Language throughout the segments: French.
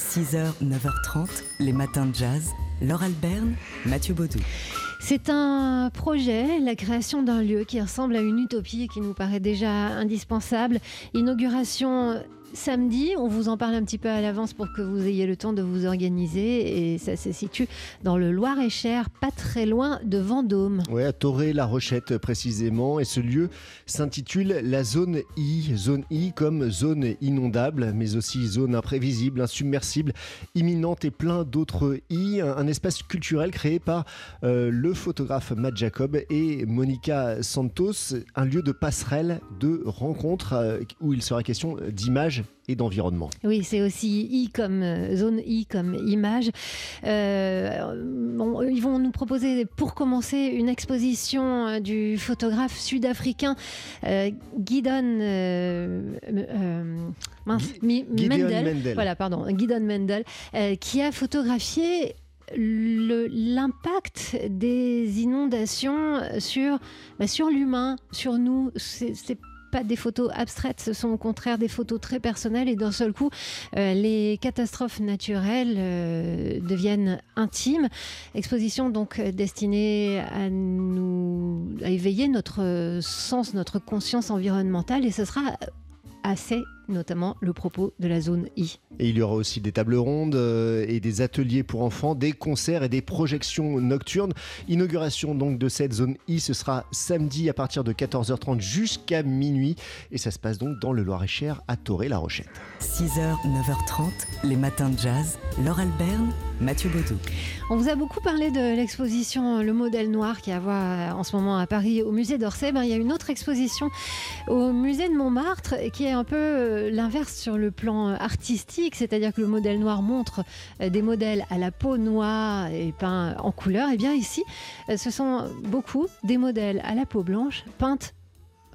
6h, 9h30, les matins de jazz. Laure Alberne, Mathieu Baudou. C'est un projet, la création d'un lieu qui ressemble à une utopie et qui nous paraît déjà indispensable. Inauguration samedi. On vous en parle un petit peu à l'avance pour que vous ayez le temps de vous organiser. Et ça se situe dans le Loir-et-Cher, pas très loin de Vendôme. Oui, à Toré-la Rochette précisément. Et ce lieu s'intitule la zone I. Zone I comme zone inondable, mais aussi zone imprévisible, insubmersible, imminente et plein d'autres I. Un, espace culturel créé par euh, le photographe Matt Jacob et Monica Santos. Un lieu de passerelle, de rencontre euh, où il sera question d'images et d'environnement. Oui, c'est aussi I comme euh, zone I comme image. Euh, ils vont nous proposer pour commencer une exposition euh, du photographe sud-africain euh, Guidon Mendel. Voilà, pardon, Guidon Mendel, qui a photographié l'impact des inondations sur, bah, sur l'humain, sur nous. C'est pas des photos abstraites, ce sont au contraire des photos très personnelles et d'un seul coup, euh, les catastrophes naturelles euh, deviennent intimes. Exposition donc euh, destinée à nous à éveiller notre sens, notre conscience environnementale et ce sera assez notamment le propos de la zone I. Et il y aura aussi des tables rondes euh, et des ateliers pour enfants, des concerts et des projections nocturnes. Inauguration donc de cette zone I, ce sera samedi à partir de 14h30 jusqu'à minuit et ça se passe donc dans le Loir-et-Cher à Toré-la Rochette. 6h, 9h30, les matins de jazz. Laure Alberne, Mathieu Baudou. On vous a beaucoup parlé de l'exposition Le modèle noir qui a voir en ce moment à Paris au musée d'Orsay. Ben, il y a une autre exposition au musée de Montmartre qui est un peu euh, l'inverse sur le plan artistique, c'est-à-dire que le modèle noir montre euh, des modèles à la peau noire et peints en couleur. Et eh bien ici, euh, ce sont beaucoup des modèles à la peau blanche peintes,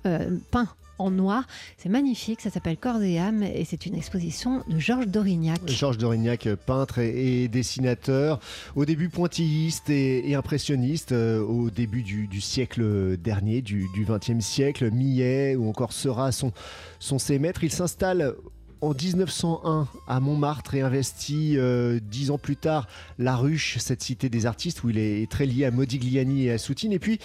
euh, peints en noir. C'est magnifique, ça s'appelle Corps et âme et c'est une exposition de Georges Dorignac. Georges Dorignac, peintre et, dessinateur, au début pointilliste et, impressionniste, euh, au début du, siècle dernier, du XXe siècle, Millet ou encore Seurat sont, sont ses maîtres. Il s'installe en 1901 à Montmartre et investit euh, dix ans plus tard La Ruche, cette cité des artistes où il est très lié à Modigliani et à Soutine. Et puis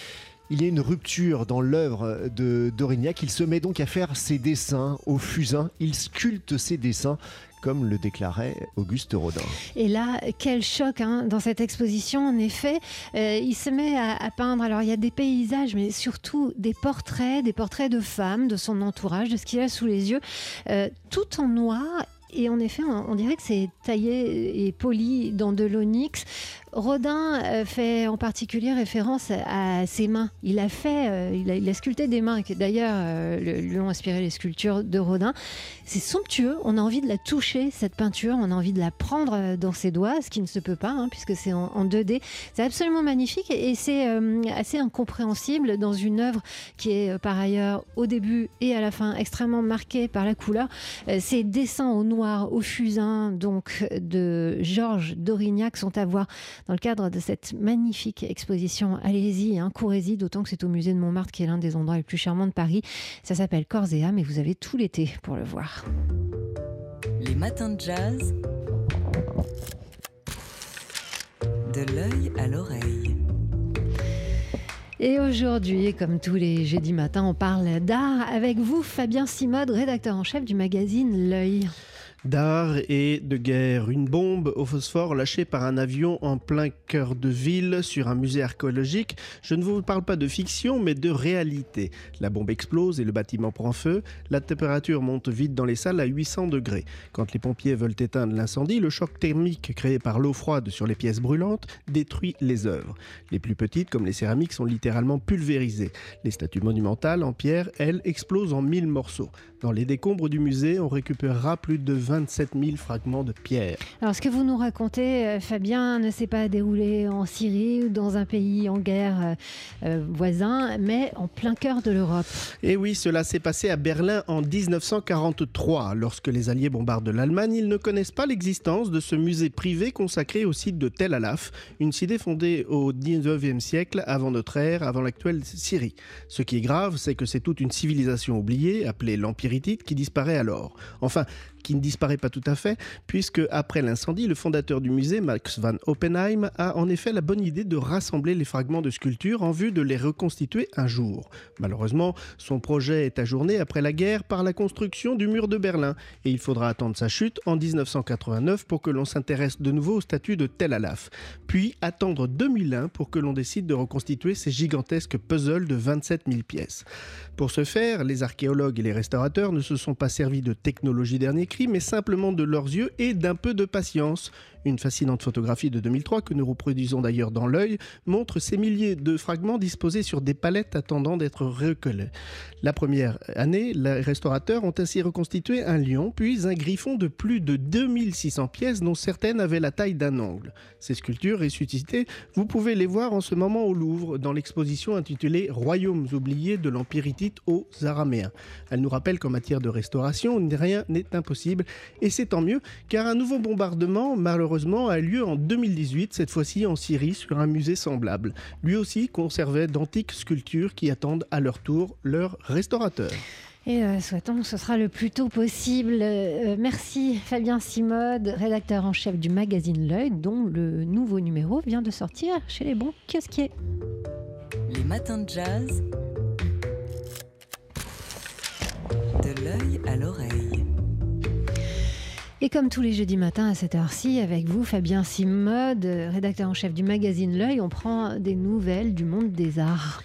il y a une rupture dans l'œuvre de d'Aurignac. Il se met donc à faire ses dessins au fusain. Il sculpte ses dessins comme le déclarait Auguste Rodin. Et là, quel choc hein, dans cette exposition, en effet. Euh, il se met à, peindre, alors il y a des paysages, mais surtout des portraits, des portraits de femmes, de son entourage, de ce qu'il a sous les yeux, euh, tout en noir et en effet, on dirait que c'est taillé et poli dans de l'onyx. Rodin euh, fait en particulier référence à ses mains. Il a fait, euh, il, a, sculpté des mains qui d'ailleurs euh, lui ont inspiré les sculptures de Rodin. C'est somptueux. On a envie de la toucher cette peinture. On a envie de la prendre dans ses doigts, ce qui ne se peut pas hein, puisque c'est en, 2D. C'est absolument magnifique et, c'est assez incompréhensible dans une œuvre qui est par ailleurs au début et à la fin extrêmement marquée par la couleur. ces dessins au noir, au fusain, donc de Georges Dorignac sont à voir dans le cadre de cette magnifique exposition. Allez-y, hein, courez-y, d'autant que c'est au musée de Montmartre qui est l'un des endroits les plus charmants de Paris. Ça s'appelle Corps et âme et vous avez tout l'été pour le voir. Les matins de jazz. De l'œil à l'oreille. Et aujourd'hui, comme tous les jeudis matins, on parle d'art avec vous, Fabien Simode, rédacteur en chef du magazine L'œil d'art et de guerre. Une bombe au phosphore lâchée par un avion en plein cœur de ville sur un musée archéologique. Je ne vous parle pas de fiction, mais de réalité. La bombe explose et le bâtiment prend feu. La température monte vite dans les salles à 800 degrés. Quand les pompiers veulent éteindre l'incendie, le choc thermique créé par l'eau froide sur les pièces brûlantes détruit les œuvres. Les plus petites, comme les céramiques, sont littéralement pulvérisées. Les statues monumentales en pierre, elles, explosent en mille morceaux. Dans les décombres du musée, on récupérera plus de 27 000 fragments de pierre. Alors, ce que vous nous racontez, euh, Fabien, ne s'est pas déroulé en Syrie ou dans un pays en guerre euh, euh, voisin, mais en plein cœur de l'Europe. Et oui, cela s'est passé à Berlin en 1943. Lorsque les Alliés bombardent l'Allemagne, ils ne connaissent pas l'existence de ce musée privé consacré au site de Tel Alaf, une cité fondée au 19e siècle avant notre ère, avant l'actuelle Syrie. Ce qui est grave, c'est que c'est toute une civilisation oubliée, appelée l'Empire hittite, qui disparaît alors. Enfin, qui ne disparaît pas tout à fait, puisque après l'incendie, le fondateur du musée, Max van Oppenheim, a en effet la bonne idée de rassembler les fragments de sculptures en vue de les reconstituer un jour. Malheureusement, son projet est ajourné après la guerre par la construction du mur de Berlin, et il faudra attendre sa chute en 1989 pour que l'on s'intéresse de nouveau au statut de Tel Alaf, puis attendre 2001 pour que l'on décide de reconstituer ces gigantesques puzzles de 27 000 pièces. Pour ce faire, les archéologues et les restaurateurs ne se sont pas servis de technologie dernier cri, mais simplement de leurs yeux et d'un peu de patience. Une fascinante photographie de 2003 que nous reproduisons d'ailleurs dans l'œil montre ces milliers de fragments disposés sur des palettes attendant d'être recueillis. La première année, les restaurateurs ont ainsi reconstitué un lion puis un griffon de plus de 2600 pièces dont certaines avaient la taille d'un ongle. Ces sculptures ressuscitées, vous pouvez les voir en ce moment au Louvre dans l'exposition intitulée Royaumes oubliés de l'Empire aux Araméens. Elle nous rappelle qu'en matière de restauration, rien n'est impossible et c'est tant mieux car un nouveau bombardement malheureusement a lieu en 2018, cette fois-ci en Syrie, sur un musée semblable. Lui aussi conservait d'antiques sculptures qui attendent à leur tour leur restaurateur. Et euh, souhaitons que ce sera le plus tôt possible. Euh, merci Fabien Simode, rédacteur en chef du magazine L'œil, dont le nouveau numéro vient de sortir chez les bons kiosquiers. Les matins de jazz. De l'œil à l'oreille. Et comme tous les jeudis matins à cette heure-ci, avec vous, Fabien Simode, rédacteur en chef du magazine L'œil, on prend des nouvelles du monde des arts.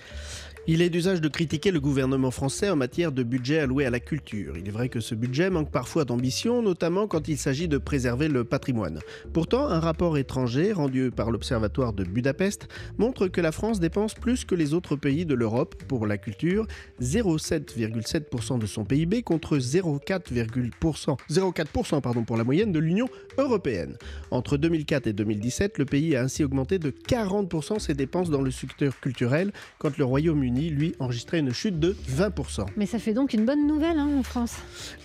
Il est d'usage de critiquer le gouvernement français en matière de budget alloué à la culture. Il est vrai que ce budget manque parfois d'ambition, notamment quand il s'agit de préserver le patrimoine. Pourtant, un rapport étranger rendu par l'Observatoire de Budapest montre que la France dépense plus que les autres pays de l'Europe pour la culture, 0,7,7% de son PIB contre 0,4% pardon, pour la moyenne de l'Union européenne. Entre 2004 et 2017, le pays a ainsi augmenté de 40% ses dépenses dans le secteur culturel, quand le Royaume-Uni lui, enregistrait une chute de 20%. Mais ça fait donc une bonne nouvelle hein, en France.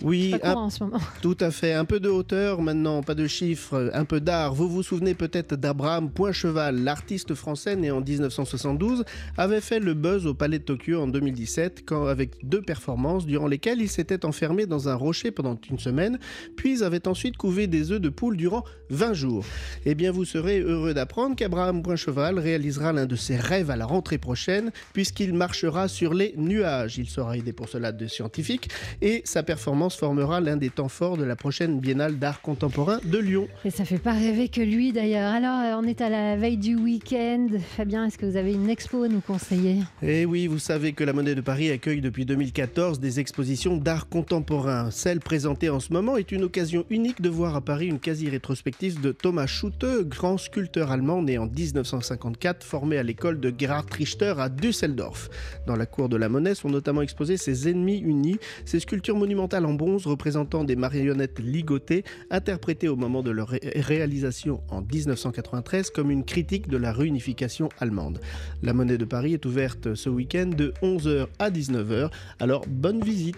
Oui, en ce moment. tout à fait. Un peu de hauteur maintenant, pas de chiffres, un peu d'art. Vous vous souvenez peut-être d'Abraham Poincheval, l'artiste français né en 1972, avait fait le buzz au Palais de Tokyo en 2017 quand, avec deux performances durant lesquelles il s'était enfermé dans un rocher pendant une semaine, puis avait ensuite couvé des œufs de poule durant 20 jours. Eh bien, vous serez heureux d'apprendre qu'Abraham Poincheval réalisera l'un de ses rêves à la rentrée prochaine, puisqu'il marchera sur les nuages. Il sera aidé pour cela de scientifiques et sa performance formera l'un des temps forts de la prochaine Biennale d'art contemporain de Lyon. Et ça fait pas rêver que lui d'ailleurs. Alors, on est à la veille du week-end. Fabien, est-ce que vous avez une expo à nous conseiller? Eh oui, vous savez que la Monnaie de Paris accueille depuis 2014 des expositions d'art contemporain. Celle présentée en ce moment est une occasion unique de voir à Paris une quasi-rétrospective de Thomas Schutte, grand sculpteur allemand né en 1954, formé à l'école de Gerhard Richter à Düsseldorf. Dans la cour de la Monnaie sont notamment exposés ses ennemis unis, ces sculptures monumentales en bronze représentant des marionnettes ligotées, interprétées au moment de leur réalisation en 1993 comme une critique de la réunification allemande. La Monnaie de Paris est ouverte ce week-end de 11h à 19h, alors bonne visite.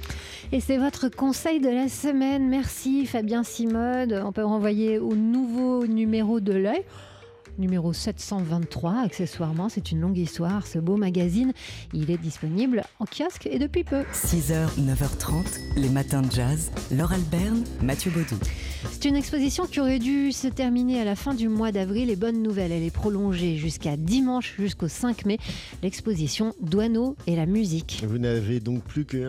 Et c'est votre conseil de la semaine. Merci Fabien Simode. On peut renvoyer au nouveau numéro de l'œil numéro 723, accessoirement. C'est une longue histoire, ce beau magazine. Il est disponible en kiosque et depuis peu. 6h, 9h30, les matins de jazz. Laure Alberne, Mathieu Baudou. C'est une exposition qui aurait dû se terminer à la fin du mois d'avril. Et bonne nouvelle, elle est prolongée jusqu'à dimanche, jusqu'au 5 mai. L'exposition Douaneau et la musique. Vous n'avez donc plus que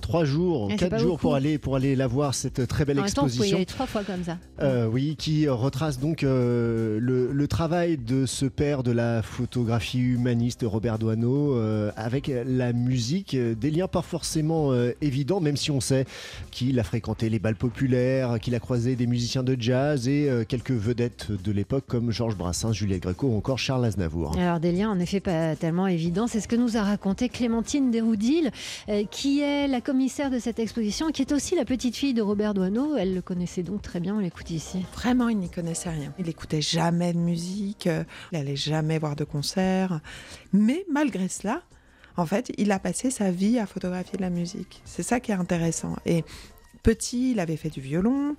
trois jours, ah, quatre jours pour aller, pour aller la voir, cette très belle exposition. Temps, vous y aller trois fois comme ça. Euh, oui, qui retrace donc euh, le, travail de ce père de la photographie humaniste, Robert Douaneau, euh, avec la musique. Des liens pas forcément évidents, même si on sait qu'il a fréquenté les balles populaires, qu'il a croisé des musiciens de jazz et euh, quelques vedettes de l'époque comme Georges Brassens, Juliette Gréco ou encore Charles Aznavour. Alors des liens en effet pas tellement évidents, c'est ce que nous a raconté Clémentine Desroudil, euh, qui est la commissaire de cette exposition, qui est aussi la petite fille de Robert Doisneau. Elle le connaissait donc très bien, on l'écoute ici. Vraiment, il n'y connaissait rien. Il écoutait jamais de musique, il n'allait jamais voir de concert. Mais malgré cela, en fait, il a passé sa vie à photographier de la musique. C'est ça qui est intéressant. Et petit, il avait fait du violon,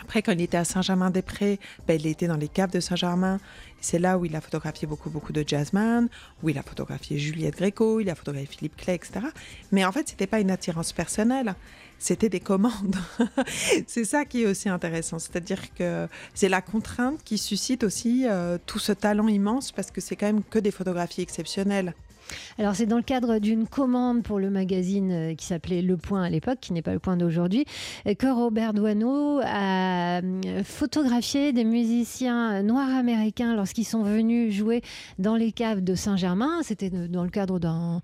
Après, quand il était à Saint-Germain-des-Prés, ben, il était dans les caves de Saint-Germain. C'est là où il a photographié beaucoup, beaucoup de jazzman, où il a photographié Juliette Gréco, il a photographié Philippe Clay, etc. Mais en fait, c'était pas une attirance personnelle, c'était des commandes. c'est ça qui est aussi intéressant. C'est-à-dire que c'est la contrainte qui suscite aussi euh, tout ce talent immense parce que c'est quand même que des photographies exceptionnelles. Alors c'est dans le cadre d'une commande pour le magazine euh, qui s'appelait Le Point à l'époque, qui n'est pas Le Point d'aujourd'hui, euh, que Robert Doisneau a euh, photographié des musiciens noirs américains lorsqu'ils sont venus jouer dans les caves de Saint-Germain. C'était dans le cadre d'un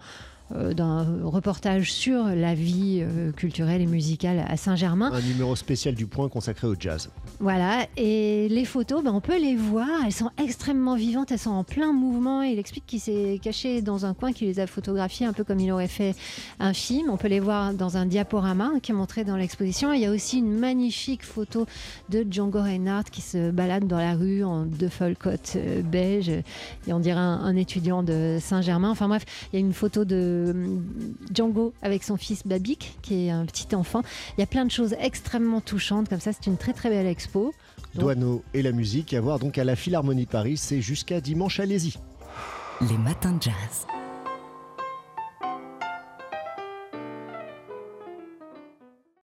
d'un reportage sur la vie euh, culturelle et musicale à Saint-Germain. Un numéro spécial du point consacré au jazz. Voilà, et les photos, ben, on peut les voir, elles sont extrêmement vivantes, elles sont en plein mouvement. Il explique qu'il s'est caché dans un coin, qu'il les a photographiées un peu comme il aurait fait un film. On peut les voir dans un diaporama qui est montré dans l'exposition. Il y a aussi une magnifique photo de Django Reinhardt qui se balade dans la rue en deux coat euh, beige, et on dirait un, un étudiant de Saint-Germain. Enfin bref, il y a une photo de Django avec son fils Babik, qui est un petit enfant. Il y a plein de choses extrêmement touchantes comme ça. C'est une très très belle expo. Donc... et la musique à voir donc à la Philharmonie de Paris. C'est jusqu'à dimanche. Allez-y. Les matins de jazz.